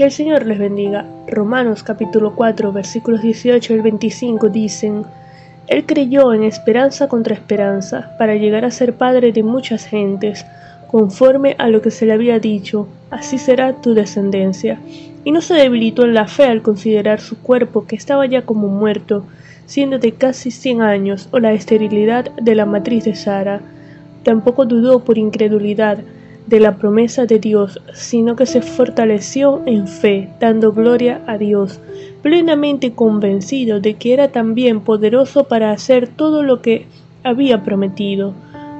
Que el Señor les bendiga. Romanos capítulo 4 versículos 18 al 25 dicen, Él creyó en esperanza contra esperanza, para llegar a ser padre de muchas gentes, conforme a lo que se le había dicho, así será tu descendencia. Y no se debilitó en la fe al considerar su cuerpo que estaba ya como muerto, siendo de casi cien años, o la esterilidad de la matriz de Sara. Tampoco dudó por incredulidad, de la promesa de Dios, sino que se fortaleció en fe, dando gloria a Dios, plenamente convencido de que era también poderoso para hacer todo lo que había prometido,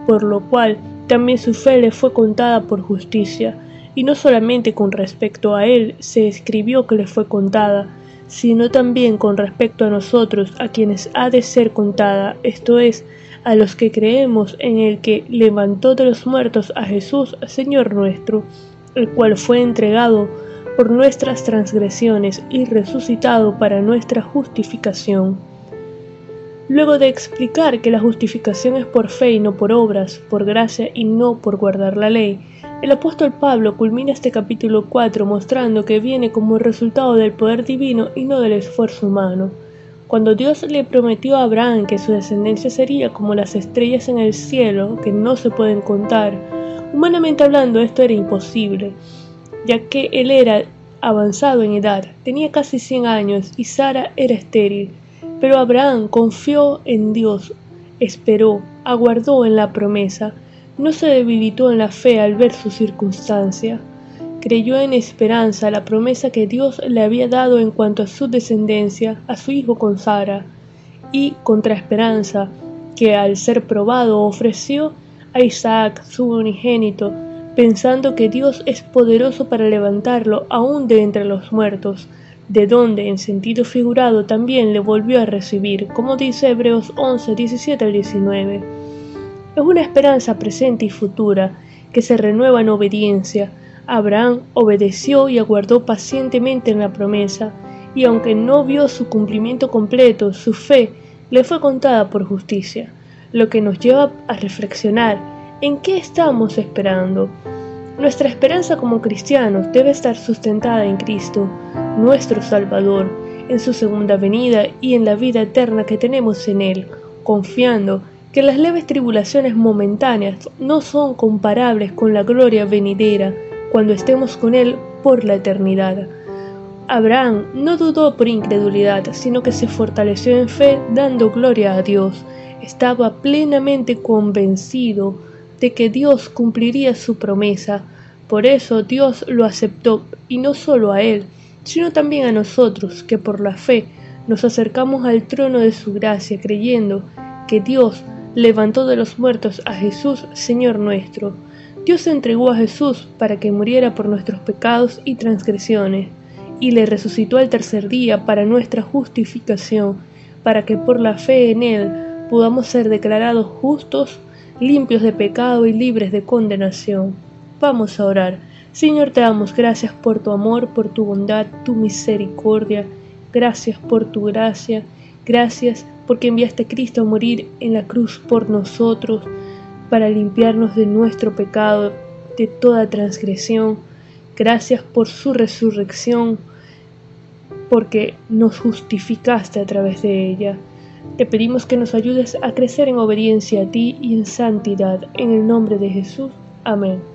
por lo cual también su fe le fue contada por justicia, y no solamente con respecto a él se escribió que le fue contada, sino también con respecto a nosotros, a quienes ha de ser contada, esto es, a los que creemos en el que levantó de los muertos a Jesús, Señor nuestro, el cual fue entregado por nuestras transgresiones y resucitado para nuestra justificación. Luego de explicar que la justificación es por fe y no por obras, por gracia y no por guardar la ley, el apóstol Pablo culmina este capítulo 4 mostrando que viene como resultado del poder divino y no del esfuerzo humano. Cuando Dios le prometió a Abraham que su descendencia sería como las estrellas en el cielo, que no se pueden contar, humanamente hablando esto era imposible, ya que él era avanzado en edad, tenía casi 100 años y Sara era estéril. Pero Abraham confió en Dios, esperó, aguardó en la promesa, no se debilitó en la fe al ver su circunstancia. Creyó en esperanza la promesa que Dios le había dado en cuanto a su descendencia, a su hijo con Sara, y contra esperanza, que al ser probado ofreció a Isaac, su unigénito, pensando que Dios es poderoso para levantarlo aún de entre los muertos, de donde en sentido figurado también le volvió a recibir, como dice Hebreos 11, 17 al 19. Es una esperanza presente y futura, que se renueva en obediencia, Abraham obedeció y aguardó pacientemente en la promesa, y aunque no vio su cumplimiento completo, su fe le fue contada por justicia, lo que nos lleva a reflexionar en qué estamos esperando. Nuestra esperanza como cristianos debe estar sustentada en Cristo, nuestro Salvador, en su segunda venida y en la vida eterna que tenemos en Él, confiando que las leves tribulaciones momentáneas no son comparables con la gloria venidera cuando estemos con Él por la eternidad. Abraham no dudó por incredulidad, sino que se fortaleció en fe dando gloria a Dios. Estaba plenamente convencido de que Dios cumpliría su promesa. Por eso Dios lo aceptó, y no solo a Él, sino también a nosotros, que por la fe nos acercamos al trono de su gracia, creyendo que Dios levantó de los muertos a Jesús, Señor nuestro. Dios entregó a Jesús para que muriera por nuestros pecados y transgresiones, y le resucitó al tercer día para nuestra justificación, para que por la fe en Él podamos ser declarados justos, limpios de pecado y libres de condenación. Vamos a orar. Señor, te damos gracias por tu amor, por tu bondad, tu misericordia. Gracias por tu gracia. Gracias porque enviaste a Cristo a morir en la cruz por nosotros para limpiarnos de nuestro pecado, de toda transgresión. Gracias por su resurrección, porque nos justificaste a través de ella. Te pedimos que nos ayudes a crecer en obediencia a ti y en santidad. En el nombre de Jesús. Amén.